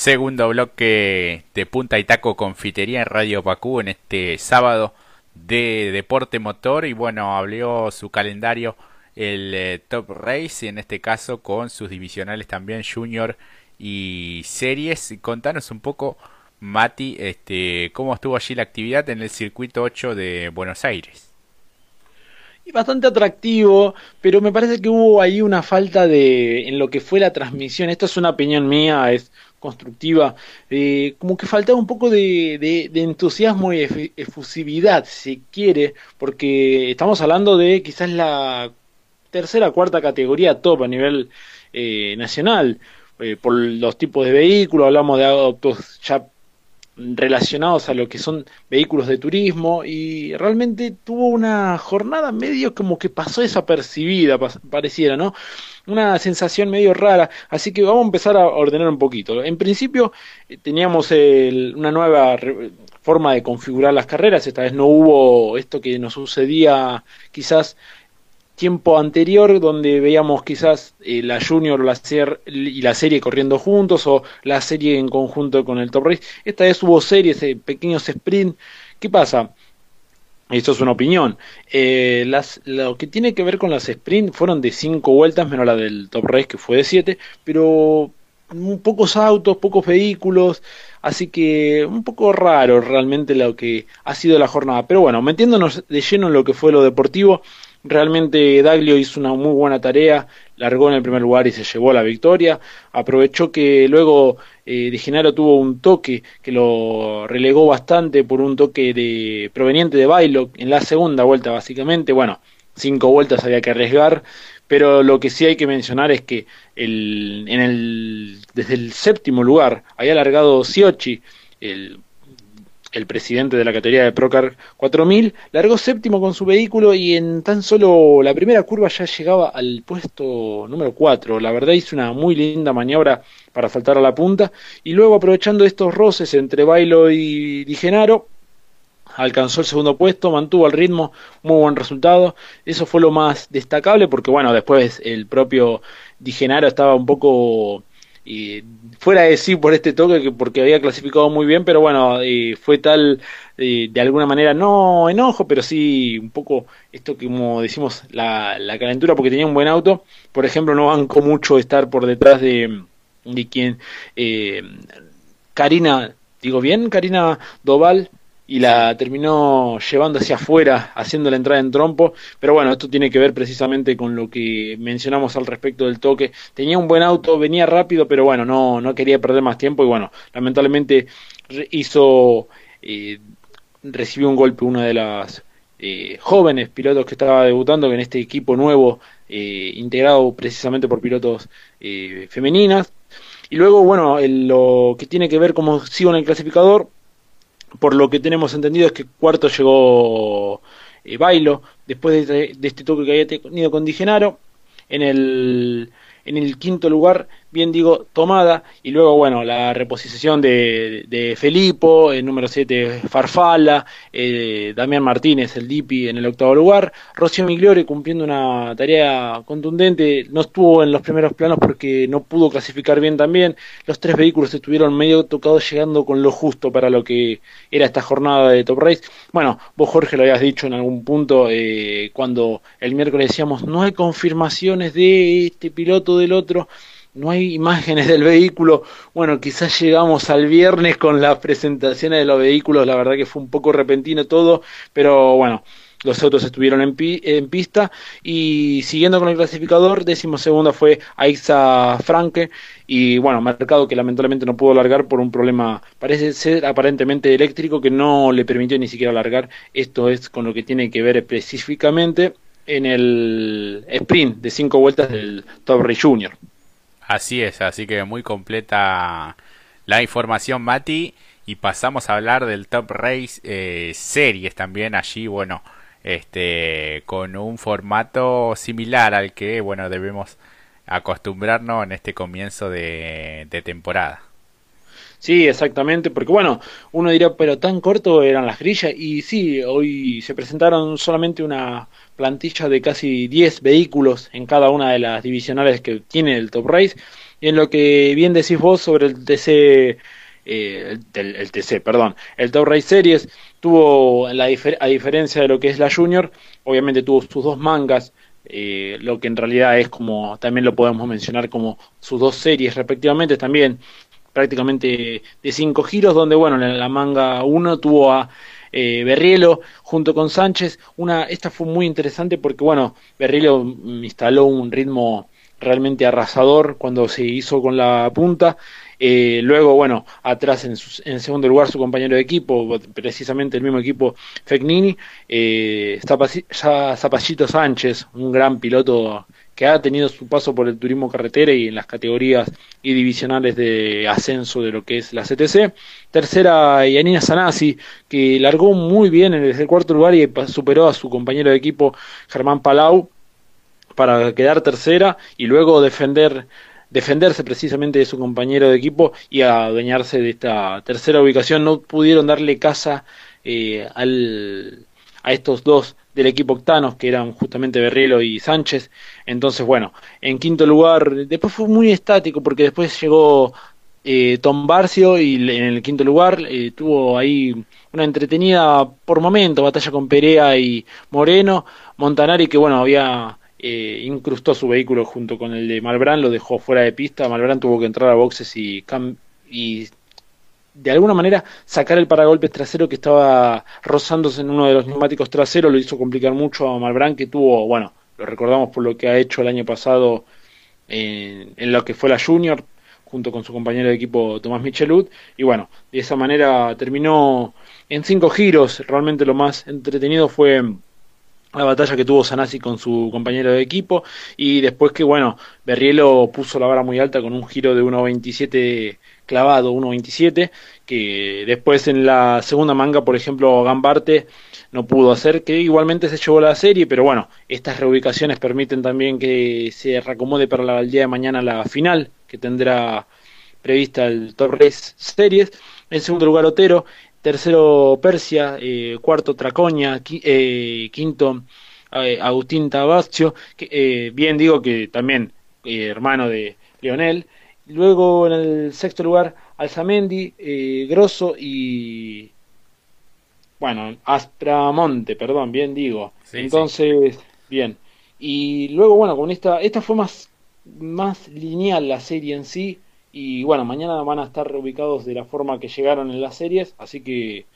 Segundo bloque de Punta y Taco Confitería en Radio Pacú en este sábado de deporte motor y bueno, abrió su calendario el eh, Top Race, en este caso con sus divisionales también Junior y Series. Contanos un poco, Mati, este, cómo estuvo allí la actividad en el circuito 8 de Buenos Aires. Bastante atractivo, pero me parece que hubo ahí una falta de en lo que fue la transmisión. Esta es una opinión mía, es constructiva, eh, como que faltaba un poco de, de, entusiasmo y efusividad, si quiere, porque estamos hablando de quizás la tercera cuarta categoría top a nivel eh, nacional, eh, por los tipos de vehículos, hablamos de autos ya relacionados a lo que son vehículos de turismo y realmente tuvo una jornada medio como que pasó desapercibida, pareciera, ¿no? Una sensación medio rara, así que vamos a empezar a ordenar un poquito. En principio eh, teníamos una nueva forma de configurar las carreras, esta vez no hubo esto que nos sucedía quizás tiempo anterior donde veíamos quizás eh, la Junior la y la serie corriendo juntos o la serie en conjunto con el Top Race. Esta vez hubo series, eh, pequeños sprint. ¿Qué pasa? Esto es una opinión. Eh, las, lo que tiene que ver con las sprint fueron de 5 vueltas, menos la del Top Race que fue de 7, pero pocos autos, pocos vehículos, así que un poco raro realmente lo que ha sido la jornada. Pero bueno, metiéndonos de lleno en lo que fue lo deportivo, Realmente Daglio hizo una muy buena tarea, largó en el primer lugar y se llevó la victoria. Aprovechó que luego eh, Di Genaro tuvo un toque que lo relegó bastante por un toque de proveniente de Bailo en la segunda vuelta básicamente. Bueno, cinco vueltas había que arriesgar, pero lo que sí hay que mencionar es que el, en el, desde el séptimo lugar había largado Siochi, el el presidente de la categoría de Procar 4000, largó séptimo con su vehículo y en tan solo la primera curva ya llegaba al puesto número 4. La verdad hizo una muy linda maniobra para saltar a la punta y luego aprovechando estos roces entre Bailo y Di Genaro, alcanzó el segundo puesto, mantuvo el ritmo, muy buen resultado. Eso fue lo más destacable porque bueno, después el propio Di Genaro estaba un poco y fuera de sí por este toque que porque había clasificado muy bien pero bueno fue tal de alguna manera no enojo pero sí un poco esto que como decimos la, la calentura porque tenía un buen auto. Por ejemplo no banco mucho estar por detrás de de quien eh, Karina digo bien Karina Doval y la terminó llevando hacia afuera, haciendo la entrada en trompo. Pero bueno, esto tiene que ver precisamente con lo que mencionamos al respecto del toque. Tenía un buen auto, venía rápido, pero bueno, no, no quería perder más tiempo y bueno, lamentablemente hizo, eh, recibió un golpe una de las eh, jóvenes pilotos que estaba debutando en este equipo nuevo, eh, integrado precisamente por pilotos femeninas. Y luego, bueno, lo que tiene que ver como sigo en el clasificador, por lo que tenemos entendido es que cuarto llegó eh, Bailo, después de, de, este toque que había tenido con Digenaro. En el en el quinto lugar, bien digo, tomada, y luego, bueno, la reposición de, de Felipo, el número 7 Farfala, eh, Damián Martínez, el Dipi en el octavo lugar, Rocío Migliore cumpliendo una tarea contundente, no estuvo en los primeros planos porque no pudo clasificar bien también, los tres vehículos estuvieron medio tocados llegando con lo justo para lo que era esta jornada de Top Race. Bueno, vos Jorge lo habías dicho en algún punto eh, cuando el miércoles decíamos no hay confirmaciones de este piloto del otro, no hay imágenes del vehículo. Bueno, quizás llegamos al viernes con las presentaciones de los vehículos, la verdad que fue un poco repentino todo, pero bueno, los autos estuvieron en, pista y siguiendo con el clasificador, décimo segundo fue Aixa Franke y bueno, mercado que lamentablemente no pudo largar por un problema, parece ser aparentemente eléctrico que no le permitió ni siquiera largar. Esto es con lo que tiene que ver específicamente en el sprint de cinco vueltas del Top Race Junior. Así es, así que muy completa la información, Mati. Y pasamos a hablar del Top Race eh, Series también allí, bueno, este, con un formato similar al que, bueno, debemos acostumbrarnos en este comienzo de temporada. Sí, exactamente, porque bueno, uno dirá, pero tan corto eran las grillas, y sí, hoy se presentaron solamente una plantilla de casi 10 vehículos en cada una de las divisionales que tiene el Top Race. Y en lo que bien decís vos sobre el TC, eh, el, TC, perdón, el Top Race Series, tuvo, la a diferencia de lo que es la Junior, obviamente tuvo sus dos mangas, eh, lo que en realidad es como, también lo podemos mencionar como sus dos series respectivamente, también prácticamente de cinco giros, donde bueno, en la manga 1 tuvo a eh, Berrielo junto con Sánchez. Una, esta fue muy interesante porque, bueno, Berrielo instaló un ritmo realmente arrasador cuando se hizo con la punta. Eh, luego, bueno, atrás en, segundo lugar su compañero de equipo, precisamente el mismo equipo Fecnini, eh, Zapallito Sánchez, un gran piloto que ha tenido su paso por el turismo carretera y en las categorías y divisionales de ascenso de lo que es la CTC. Tercera, Yanina Sanasi, que largó muy bien desde el cuarto lugar y superó a su compañero de equipo Germán Palau para quedar tercera y luego defender defenderse precisamente de su compañero de equipo y adueñarse de esta tercera ubicación. No pudieron darle casa eh, al, a estos dos del equipo Octanos, que eran justamente Berrielo y Sánchez. Entonces, bueno, en quinto lugar, después fue muy estático porque después llegó eh, Tom Barcio y en el quinto lugar eh, tuvo ahí una entretenida por momento batalla con Perea y Moreno. Montanari, que bueno, había eh, incrustó su vehículo junto con el de Malbrán, lo dejó fuera de pista. Malbrán tuvo que entrar a boxes y, y de alguna manera sacar el paragolpes trasero que estaba rozándose en uno de los neumáticos traseros. Lo hizo complicar mucho a Malbrán que tuvo, bueno, lo recordamos por lo que ha hecho el año pasado en, lo que fue la Junior junto con su compañero de equipo Tomás Michelud y bueno, de esa manera terminó en cinco giros, realmente lo más entretenido fue la batalla que tuvo Sanasi con su compañero de equipo y después que bueno, Berrielo puso la vara muy alta con un giro de 1.27 clavado 1.27, que después en la segunda manga, por ejemplo, Gambarte no pudo hacer, que igualmente se llevó la serie, pero bueno, estas reubicaciones permiten también que se reacomode para la, el día de mañana la final, que tendrá prevista el Torres Series. En segundo lugar, Otero. Tercero, Persia. Eh, cuarto, Tracoña. Eh, quinto, eh, Agustín Tabascio. Que, bien digo que también hermano de Leonel. Luego en el sexto lugar, Alzamendi, eh, Grosso y. Bueno, Aspramonte, perdón, bien digo. Entonces, bien. Y luego, bueno, con esta. Esta fue más, más lineal la serie en sí. Y bueno, mañana van a estar reubicados de la forma que llegaron en las series. Así que,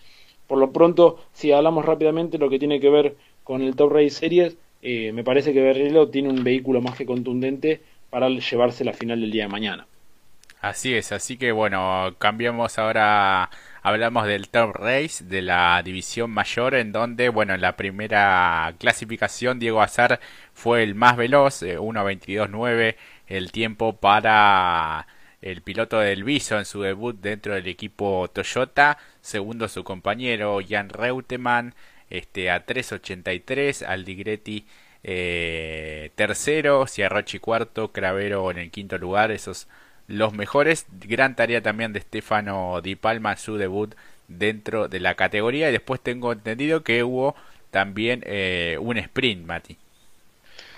por lo pronto, si hablamos rápidamente lo que tiene que ver con el Top Race Series, eh, me parece que Berrilo tiene un vehículo más que contundente para llevarse la final del día de mañana. Así es, así que bueno, cambiamos ahora, hablamos del Top Race de la división mayor, en donde, bueno, en la primera clasificación Diego Azar fue el más veloz, 1.22.9 eh, el tiempo para el piloto del Viso en su debut dentro del equipo Toyota, segundo su compañero Jan Reutemann, este, a 3.83, Aldigretti eh, tercero, Ciarrochi cuarto, Cravero en el quinto lugar, esos los mejores. Gran tarea también de Stefano Di Palma su debut dentro de la categoría. Y después tengo entendido que hubo también eh, un sprint, Mati.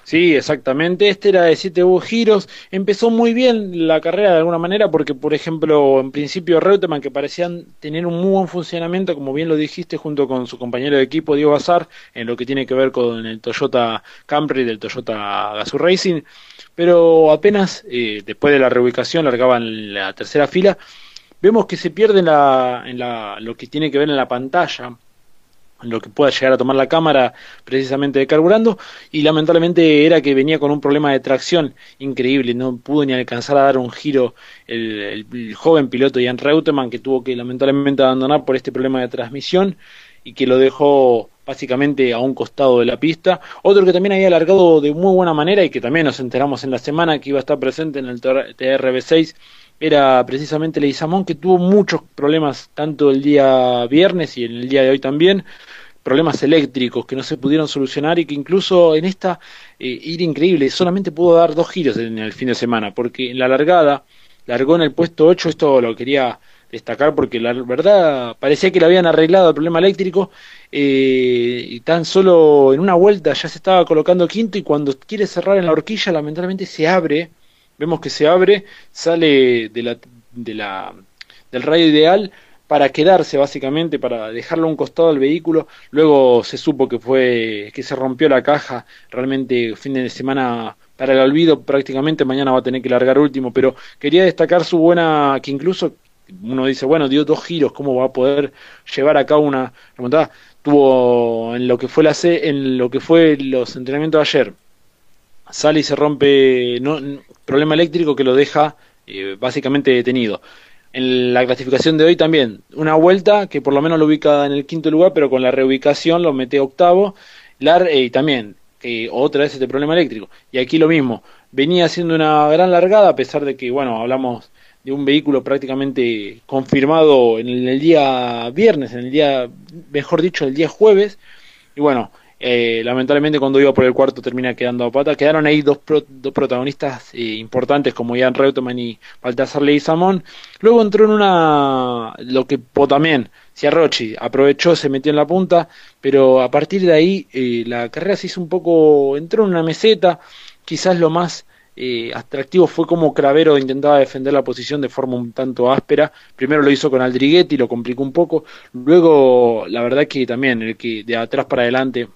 Sí, exactamente. Este era de 7 giros. Empezó muy bien la carrera de alguna manera porque, por ejemplo, en principio Reutemann, que parecían tener un muy buen funcionamiento, como bien lo dijiste, junto con su compañero de equipo Diego Bazar, en lo que tiene que ver con el Toyota Camry del Toyota Gazoo Racing, pero apenas eh, después de la reubicación largaban la tercera fila, vemos que se pierde en, la, en la, lo que tiene que ver en la pantalla, lo que pueda llegar a tomar la cámara precisamente de carburando, y lamentablemente era que venía con un problema de tracción increíble, no pudo ni alcanzar a dar un giro el, el joven piloto Jan Reutemann, que tuvo que lamentablemente abandonar por este problema de transmisión y que lo dejó básicamente a un costado de la pista. Otro que también había alargado de muy buena manera y que también nos enteramos en la semana que iba a estar presente en el TRB6 era precisamente Leizamón que tuvo muchos problemas tanto el día viernes y en el día de hoy también problemas eléctricos que no se pudieron solucionar y que incluso en esta eh, ir increíble solamente pudo dar dos giros en el fin de semana porque en la largada largó en el puesto 8 esto lo quería destacar porque la verdad parecía que le habían arreglado el problema eléctrico eh, y tan solo en una vuelta ya se estaba colocando quinto y cuando quiere cerrar en la horquilla lamentablemente se abre vemos que se abre, sale de la, de la, del radio ideal para quedarse básicamente, para dejarlo a un costado del vehículo. Luego se supo que fue que se rompió la caja, realmente fin de semana para el olvido prácticamente, mañana va a tener que largar último, pero quería destacar su buena, que incluso uno dice, bueno, dio dos giros, ¿cómo va a poder llevar a cabo una remontada? Tuvo en lo que fue la C, en lo que fue los entrenamientos de ayer, sale y se rompe no, problema eléctrico que lo deja eh, básicamente detenido. En la clasificación de hoy también, una vuelta que por lo menos lo ubica en el quinto lugar, pero con la reubicación lo mete octavo. Lar, eh, también, otra vez este problema eléctrico. Y aquí lo mismo, venía haciendo una gran largada, a pesar de que, bueno, hablamos de un vehículo prácticamente confirmado en el, día viernes, en el día, mejor dicho, el día jueves. Y bueno, eh, lamentablemente cuando iba por el cuarto termina quedando a pata. Quedaron ahí dos, dos protagonistas eh, importantes como Ian Reutemann y Baltasar Samón Luego entró en una, lo que también, Ciarrochi aprovechó, se metió en la punta, pero a partir de ahí eh, la carrera se hizo un poco, entró en una meseta, quizás lo más atractivo fue como Cravero intentaba defender la posición de forma un tanto áspera. Primero lo hizo con Aldriguetti, lo complicó un poco. Luego, la verdad que también el que de atrás para adelante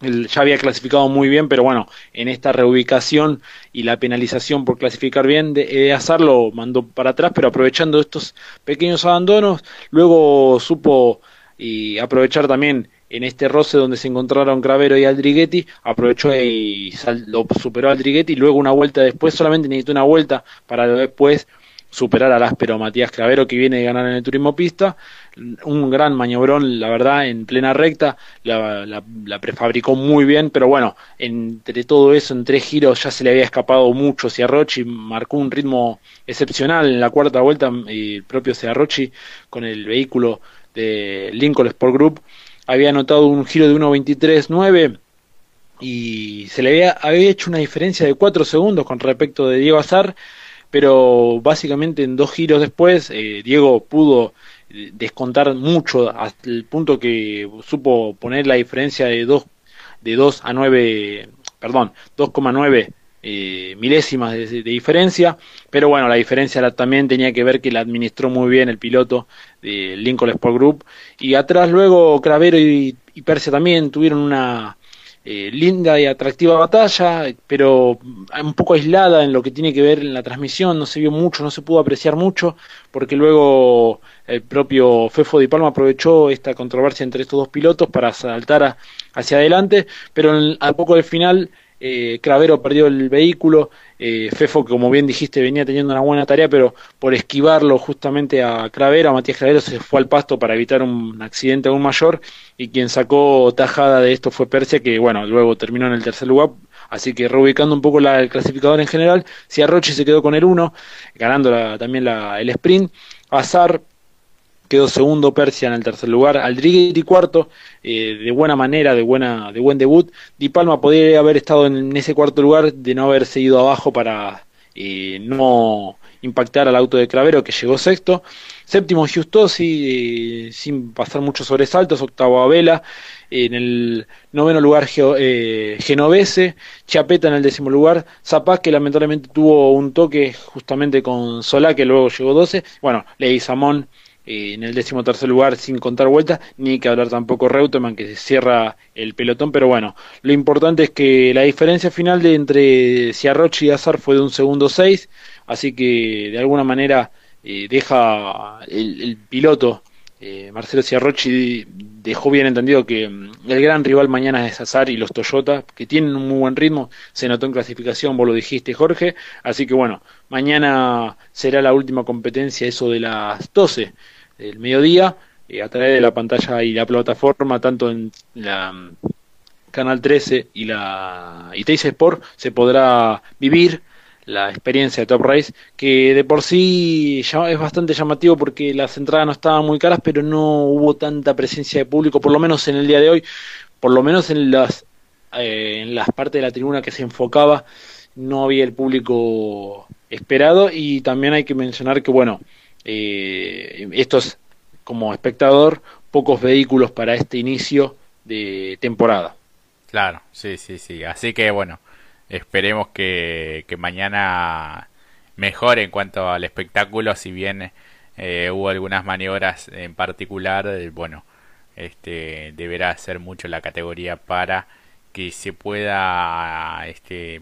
ya había clasificado muy bien, pero bueno, en esta reubicación y la penalización por clasificar bien de, de Azar lo mandó para atrás, pero aprovechando estos pequeños abandonos, luego supo y aprovechar también en este roce donde se encontraron Cravero y Aldriguetti, aprovechó y lo superó Aldriguetti, y luego una vuelta después, solamente necesitó una vuelta para después superar al áspero Matías Cravero que viene de ganar en el turismo pista. Un gran maniobrón, la verdad, en plena recta. La, la, prefabricó muy bien, pero bueno, entre todo eso, en tres giros ya se le había escapado mucho Ciarrochi. Marcó un ritmo excepcional en la cuarta vuelta. el propio Ciarrochi con el vehículo de Lincoln Sport Group había anotado un giro de 1.23.9 y se le había, había hecho una diferencia de 4 segundos con respecto de Diego Azar pero básicamente en dos giros después eh, Diego pudo eh, descontar mucho hasta el punto que supo poner la diferencia de 2 de 2 a 9, perdón, 2,9 eh, milésimas de, diferencia, pero bueno, la diferencia también tenía que ver que la administró muy bien el piloto de Lincoln Sport Group. Y atrás luego Cravero y, y Persia también tuvieron una eh, linda y atractiva batalla, pero un poco aislada en lo que tiene que ver en la transmisión, no se vio mucho, no se pudo apreciar mucho, porque luego el propio Fefo Di Palma aprovechó esta controversia entre estos dos pilotos para saltar hacia adelante, pero a poco del final eh, Cravero perdió el vehículo, eh, Fefo, como bien dijiste, venía teniendo una buena tarea, pero por esquivarlo justamente a Cravero, a Matías Cravero, se fue al pasto para evitar un accidente aún mayor, y quien sacó tajada de esto fue Persia, que bueno, luego terminó en el tercer lugar, así que reubicando un poco la, el clasificador en general, Ciarrochi se quedó con el 1, ganando también el sprint, Azar quedó segundo Persia en el tercer lugar, Aldriguetti cuarto, eh, de buena manera, de buena, de buen debut. Di Palma podría haber estado en ese cuarto lugar de no haberse ido abajo para eh, no impactar al auto de Cravero que llegó sexto. Séptimo Giustosi, eh, sin pasar muchos sobresaltos, octavo Abela, en el noveno lugar Genovese, Chiapeta en el décimo lugar, Zapaz que lamentablemente tuvo un toque justamente con Solá que luego llegó 12, bueno, Samón eh, en el décimo tercer lugar sin contar vueltas, ni que hablar tampoco Reutemann que se cierra el pelotón, pero bueno, lo importante es que la diferencia final de entre Ciarrochi y Azar fue de un segundo seis, así que de alguna manera eh, deja el, piloto eh, Marcelo Ciarrochi dejó bien entendido que mm, el gran rival mañana es Azar y los Toyota, que tienen un muy buen ritmo, se notó en clasificación, vos lo dijiste Jorge, así que bueno, mañana será la última competencia, eso de las 12 el mediodía eh, a través de la pantalla y la plataforma, tanto en la mm, Canal 13 y la y Teis Sport, se podrá vivir la experiencia de Top Race, que de por sí ya es bastante llamativo porque las entradas no estaban muy caras, pero no hubo tanta presencia de público, por lo menos en el día de hoy, por lo menos en las, eh, en las partes de la tribuna que se enfocaba, no había el público esperado y también hay que mencionar que, bueno, eh, estos como espectador pocos vehículos para este inicio de temporada. Claro, sí, sí, sí. Así que bueno, esperemos que, que mañana mejore en cuanto al espectáculo, si bien eh, hubo algunas maniobras en particular, eh, bueno, este deberá ser mucho la categoría para que se pueda este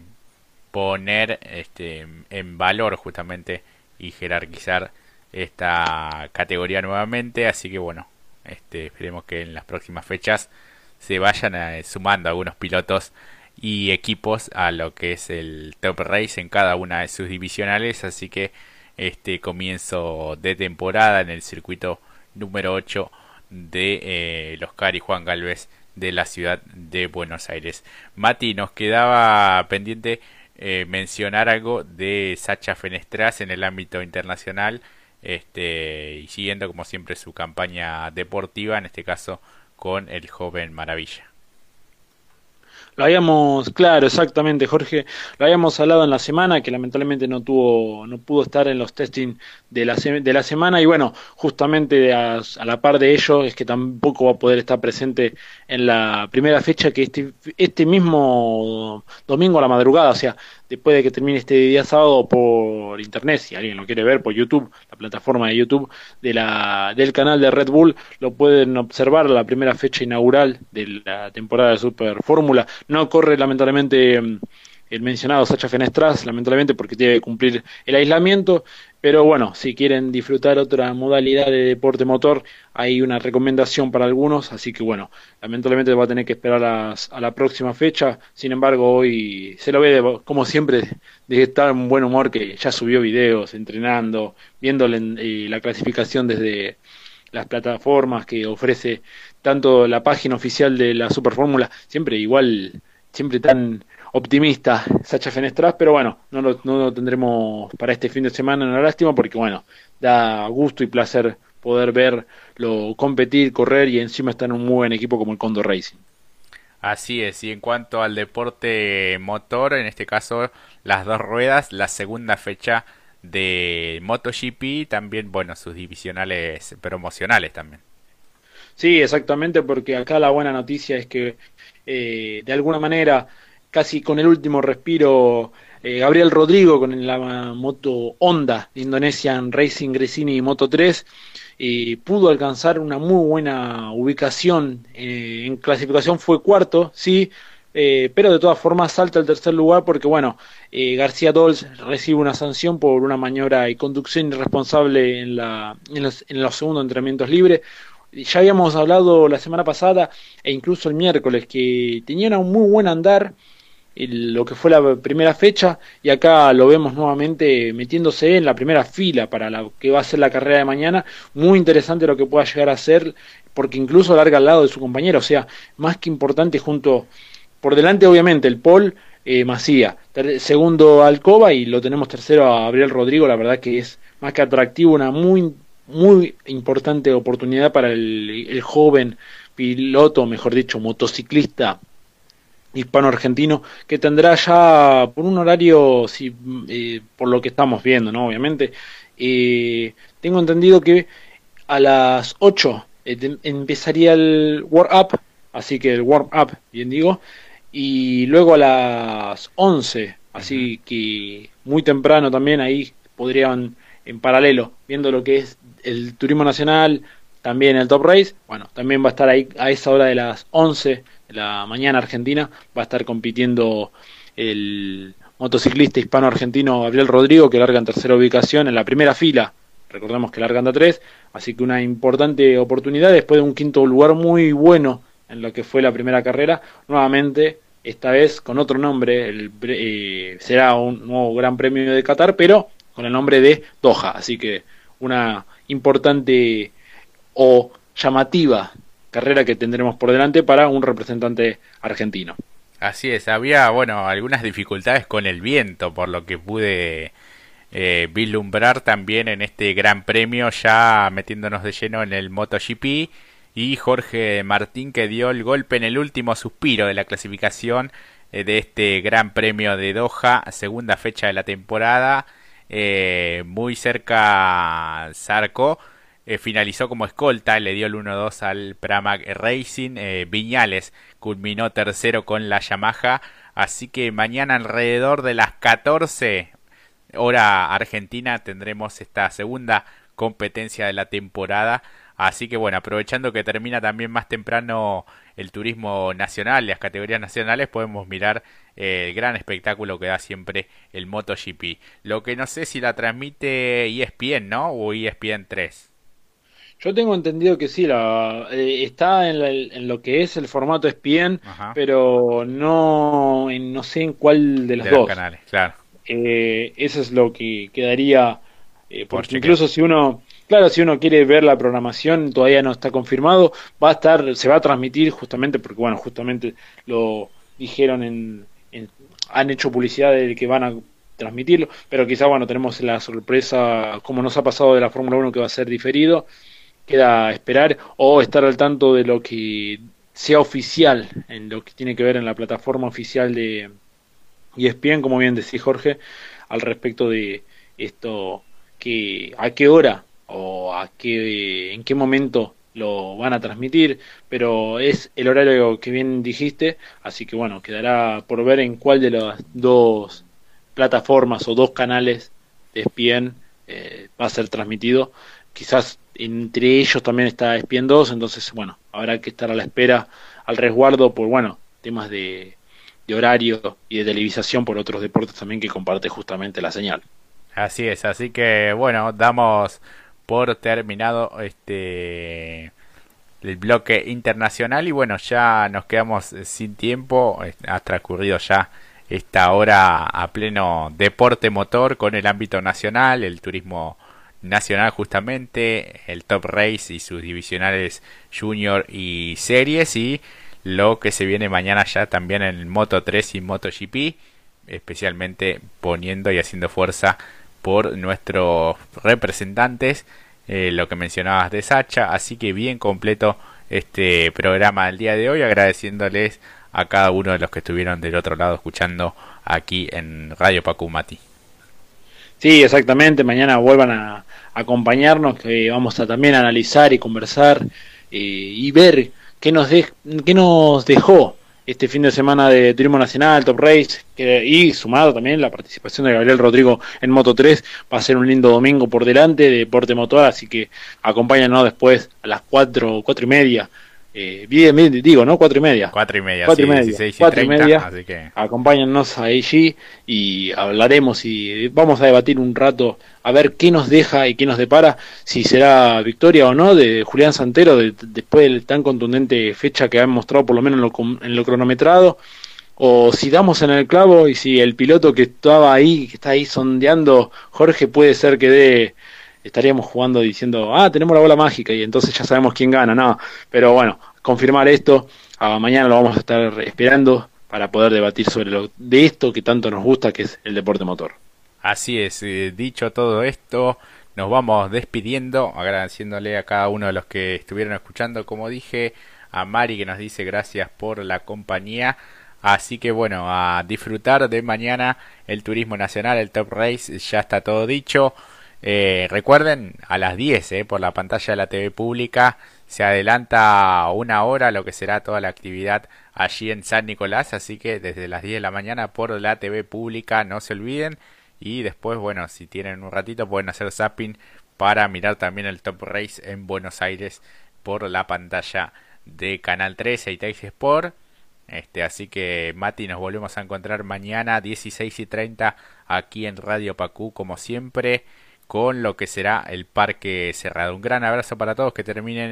poner este en valor justamente y jerarquizar esta categoría nuevamente, así que bueno, este esperemos que en las próximas fechas se vayan eh, sumando algunos pilotos y equipos a lo que es el Top Race en cada una de sus divisionales, así que este comienzo de temporada en el circuito número 8 de eh, los Cari Juan Galvez de la ciudad de Buenos Aires. Mati, nos quedaba pendiente eh, mencionar algo de Sacha Fenestras en el ámbito internacional, este, y siguiendo como siempre su campaña deportiva, en este caso con el joven Maravilla. Lo habíamos, claro, exactamente, Jorge. Lo habíamos hablado en la semana, que lamentablemente no tuvo, no pudo estar en los testing de la, de la semana. Y bueno, justamente a, la par de ello es que tampoco va a poder estar presente en la primera fecha, que este, este mismo domingo a la madrugada, o sea, después de que termine este día sábado por internet, si alguien lo quiere ver por YouTube, la plataforma de YouTube de la, del canal de Red Bull, lo pueden observar la primera fecha inaugural de la temporada de Super Fórmula. No corre lamentablemente mm, el mencionado Sacha Fenestras, lamentablemente porque tiene que cumplir el aislamiento, pero bueno, si quieren disfrutar otra modalidad de deporte motor, hay una recomendación para algunos, así que bueno, lamentablemente va a tener que esperar a, la próxima fecha, sin embargo hoy se lo ve como siempre de estar en buen humor que ya subió videos, entrenando, viendo eh, la clasificación desde las plataformas que ofrece tanto la página oficial de la Super Fórmula, siempre igual, siempre tan optimista Sacha Fenestras, pero bueno, no lo, no lo tendremos para este fin de semana, una lástima, porque bueno, da gusto y placer poder verlo competir, correr y encima estar en un muy buen equipo como el Condor Racing. Así es, y en cuanto al deporte motor, en este caso las dos ruedas, la segunda fecha de MotoGP, también, bueno, sus divisionales promocionales también. Sí, exactamente, porque acá la buena noticia es que eh, de alguna manera casi con el último respiro eh, Gabriel Rodrigo con la moto Honda Indonesian Racing Gresini Moto 3 y pudo alcanzar una muy buena ubicación eh, en clasificación fue cuarto sí eh, pero de todas formas salta al tercer lugar porque bueno García Dols recibe una sanción por una maniobra y conducción irresponsable en, la, en, los, en los segundos entrenamientos libres. Ya habíamos hablado la semana pasada e incluso el miércoles que tenían un muy buen andar lo que fue la primera fecha y acá lo vemos nuevamente metiéndose en la primera fila para la que va a ser la carrera de mañana. Muy interesante lo que pueda llegar a ser porque incluso larga al lado de su compañero, o sea, más que importante junto por delante obviamente el Paul eh, Macía, segundo Alcoba y lo tenemos tercero a Gabriel Rodrigo, la verdad que es más que atractivo, una muy muy importante oportunidad para el joven piloto, mejor dicho, motociclista hispano-argentino, que tendrá ya por un horario, si, eh, por lo que estamos viendo, ¿no? Obviamente. Eh, tengo entendido que a las 8 eh, empezaría el Warm Up, así que el Warm Up, bien digo, y luego a las 11, así que muy temprano también ahí podrían en paralelo, viendo lo que es el turismo nacional, también el Top Race, bueno, también va a estar ahí a esa hora de las 11 la mañana argentina va a estar compitiendo el motociclista hispano-argentino Gabriel Rodrigo, que larga en tercera ubicación en la primera fila. Recordemos que larga a tres, así que una importante oportunidad después de un quinto lugar muy bueno en lo que fue la primera carrera. Nuevamente, esta vez con otro nombre, el, eh, será un nuevo Gran Premio de Qatar, pero con el nombre de Doha. Así que una importante o llamativa carrera que tendremos por delante para un representante argentino. Así es, había, bueno, algunas dificultades con el viento, por lo que pude eh, vislumbrar también en este gran premio, ya metiéndonos de lleno en el MotoGP, y Jorge Martín que dio el golpe en el último suspiro de la clasificación eh, de este gran premio de Doha, segunda fecha de la temporada, eh, muy cerca Zarco eh, finalizó como escolta, le dio el 1-2 al Pramac Racing. Eh, Viñales culminó tercero con la Yamaha Así que mañana alrededor de las 14 hora argentina tendremos esta segunda competencia de la temporada. Así que bueno, aprovechando que termina también más temprano el turismo nacional, las categorías nacionales, podemos mirar eh, el gran espectáculo que da siempre el MotoGP. Lo que no sé si la transmite ESPN, ¿no? O ESPN 3. Yo tengo entendido que sí, la, eh, está en, lo que es el formato ESPN, pero no, no sé en cuál de los dos. canales, claro. Eh, eso es lo que quedaría, porque incluso si uno Claro, si uno quiere ver la programación, todavía no está confirmado, va a estar, se va a transmitir justamente porque, bueno, justamente lo dijeron en, han hecho publicidad de que van a transmitirlo, pero quizá, bueno, tenemos la sorpresa, como nos ha pasado de la Fórmula 1, que va a ser diferido, queda esperar o estar al tanto de lo que sea oficial, en lo que tiene que ver en la plataforma oficial de ESPN, como bien decía Jorge, al respecto de esto, que a qué hora o a qué, en qué momento lo van a transmitir, pero es el horario que bien dijiste, así que bueno, quedará por ver en cuál de las dos plataformas o dos canales de ESPN eh, va a ser transmitido. Quizás entre ellos también está ESPN 2, entonces bueno, habrá que estar a la espera, al resguardo por bueno, temas de, de horario y de televisación por otros deportes también que comparte justamente la señal. Así es, así que bueno, damos por terminado este el bloque internacional y bueno ya nos quedamos sin tiempo ha transcurrido ya esta hora a pleno deporte motor con el ámbito nacional el turismo nacional justamente el top race y sus divisionales junior y series y lo que se viene mañana ya también en moto 3 y moto gp especialmente poniendo y haciendo fuerza por nuestros representantes, eh, lo que mencionabas de Sacha, así que bien completo este programa del día de hoy, agradeciéndoles a cada uno de los que estuvieron del otro lado escuchando aquí en Radio Pacumati. Sí, exactamente, mañana vuelvan a acompañarnos, que vamos a también analizar y conversar eh, y ver qué nos, de, qué nos dejó este fin de semana de Turismo Nacional, Top Race, y sumado también la participación de Gabriel Rodrigo en Moto 3, va a ser un lindo domingo por delante de Deporte Motor, así que acompáñanos después a las cuatro, cuatro y media eh, bien, digo, ¿no? Cuatro y media. Cuatro y media, cuatro y media. cuatro y media. Así que... Acompáñennos allí y hablaremos y vamos a debatir un rato a ver qué nos deja y qué nos depara, si será victoria o no de Julián Santero después de tan contundente fecha que ha mostrado por lo menos en lo, en lo cronometrado o si damos en el clavo y si el piloto que estaba ahí, que está ahí sondeando, Jorge, puede ser que dé estaríamos jugando diciendo, ah, tenemos la bola mágica y entonces ya sabemos quién gana, no, pero bueno, confirmar esto, mañana lo vamos a estar esperando para poder debatir sobre lo de esto que tanto nos gusta, que es el deporte motor. Así es, eh, dicho todo esto, nos vamos despidiendo, agradeciéndole a cada uno de los que estuvieron escuchando, como dije, a Mari que nos dice gracias por la compañía. Así que bueno, a disfrutar de mañana el turismo nacional, el Top Race, ya está todo dicho. Eh, recuerden, a las 10 eh, por la pantalla de la TV pública se adelanta una hora lo que será toda la actividad allí en San Nicolás, así que desde las 10 de la mañana por la TV pública no se olviden y después, bueno, si tienen un ratito pueden hacer zapping para mirar también el Top Race en Buenos Aires por la pantalla de Canal 13 y Tex Sport. Este, así que Mati, nos volvemos a encontrar mañana 16 y 30 aquí en Radio Pacú como siempre con lo que será el parque cerrado. Un gran abrazo para todos, que terminen